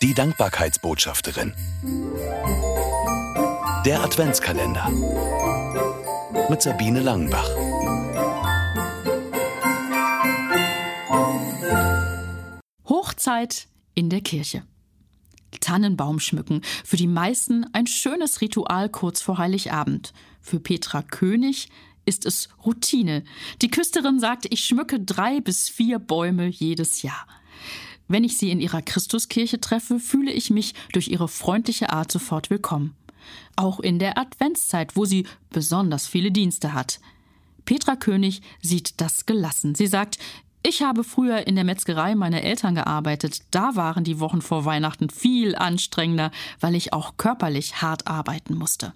Die Dankbarkeitsbotschafterin. Der Adventskalender. Mit Sabine Langenbach. Hochzeit in der Kirche. Tannenbaum schmücken. Für die meisten ein schönes Ritual kurz vor Heiligabend. Für Petra König ist es Routine. Die Küsterin sagt, ich schmücke drei bis vier Bäume jedes Jahr. Wenn ich sie in ihrer Christuskirche treffe, fühle ich mich durch ihre freundliche Art sofort willkommen. Auch in der Adventszeit, wo sie besonders viele Dienste hat. Petra König sieht das gelassen. Sie sagt, ich habe früher in der Metzgerei meiner Eltern gearbeitet. Da waren die Wochen vor Weihnachten viel anstrengender, weil ich auch körperlich hart arbeiten musste.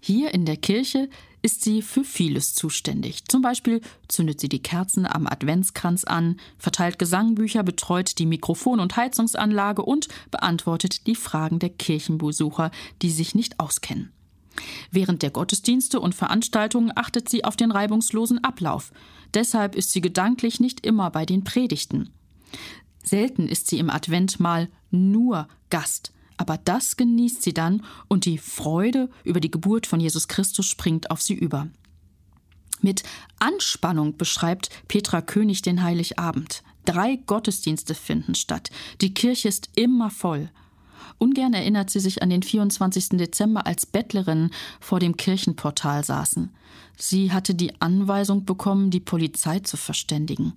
Hier in der Kirche ist sie für vieles zuständig. Zum Beispiel zündet sie die Kerzen am Adventskranz an, verteilt Gesangbücher, betreut die Mikrofon- und Heizungsanlage und beantwortet die Fragen der Kirchenbesucher, die sich nicht auskennen. Während der Gottesdienste und Veranstaltungen achtet sie auf den reibungslosen Ablauf. Deshalb ist sie gedanklich nicht immer bei den Predigten. Selten ist sie im Advent mal nur Gast aber das genießt sie dann und die Freude über die Geburt von Jesus Christus springt auf sie über. Mit Anspannung beschreibt Petra König den Heiligabend. Drei Gottesdienste finden statt. Die Kirche ist immer voll. Ungern erinnert sie sich an den 24. Dezember, als Bettlerinnen vor dem Kirchenportal saßen. Sie hatte die Anweisung bekommen, die Polizei zu verständigen.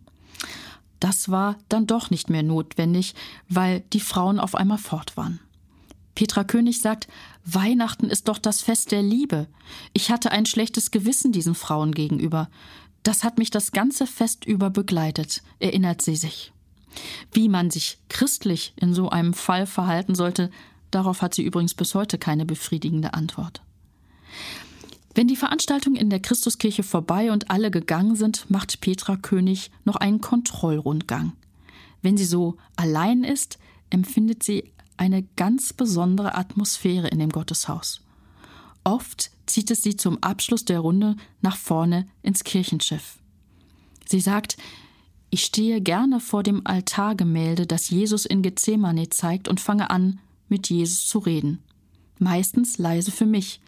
Das war dann doch nicht mehr notwendig, weil die Frauen auf einmal fort waren. Petra König sagt, Weihnachten ist doch das Fest der Liebe. Ich hatte ein schlechtes Gewissen diesen Frauen gegenüber. Das hat mich das ganze Fest über begleitet, erinnert sie sich. Wie man sich christlich in so einem Fall verhalten sollte, darauf hat sie übrigens bis heute keine befriedigende Antwort. Wenn die Veranstaltung in der Christuskirche vorbei und alle gegangen sind, macht Petra König noch einen Kontrollrundgang. Wenn sie so allein ist, empfindet sie eine ganz besondere Atmosphäre in dem Gotteshaus. Oft zieht es sie zum Abschluss der Runde nach vorne ins Kirchenschiff. Sie sagt, ich stehe gerne vor dem Altargemälde, das Jesus in Gethsemane zeigt, und fange an, mit Jesus zu reden. Meistens leise für mich,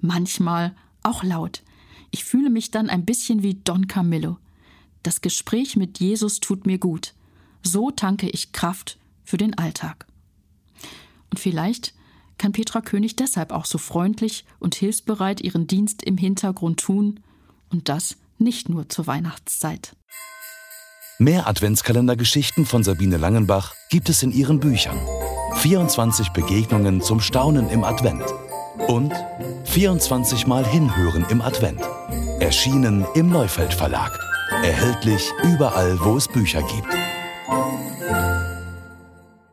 manchmal auch laut. Ich fühle mich dann ein bisschen wie Don Camillo. Das Gespräch mit Jesus tut mir gut. So tanke ich Kraft für den Alltag. Und vielleicht kann Petra König deshalb auch so freundlich und hilfsbereit ihren Dienst im Hintergrund tun und das nicht nur zur Weihnachtszeit. Mehr Adventskalendergeschichten von Sabine Langenbach gibt es in ihren Büchern. 24 Begegnungen zum Staunen im Advent und 24 Mal Hinhören im Advent. Erschienen im Neufeld Verlag. Erhältlich überall, wo es Bücher gibt.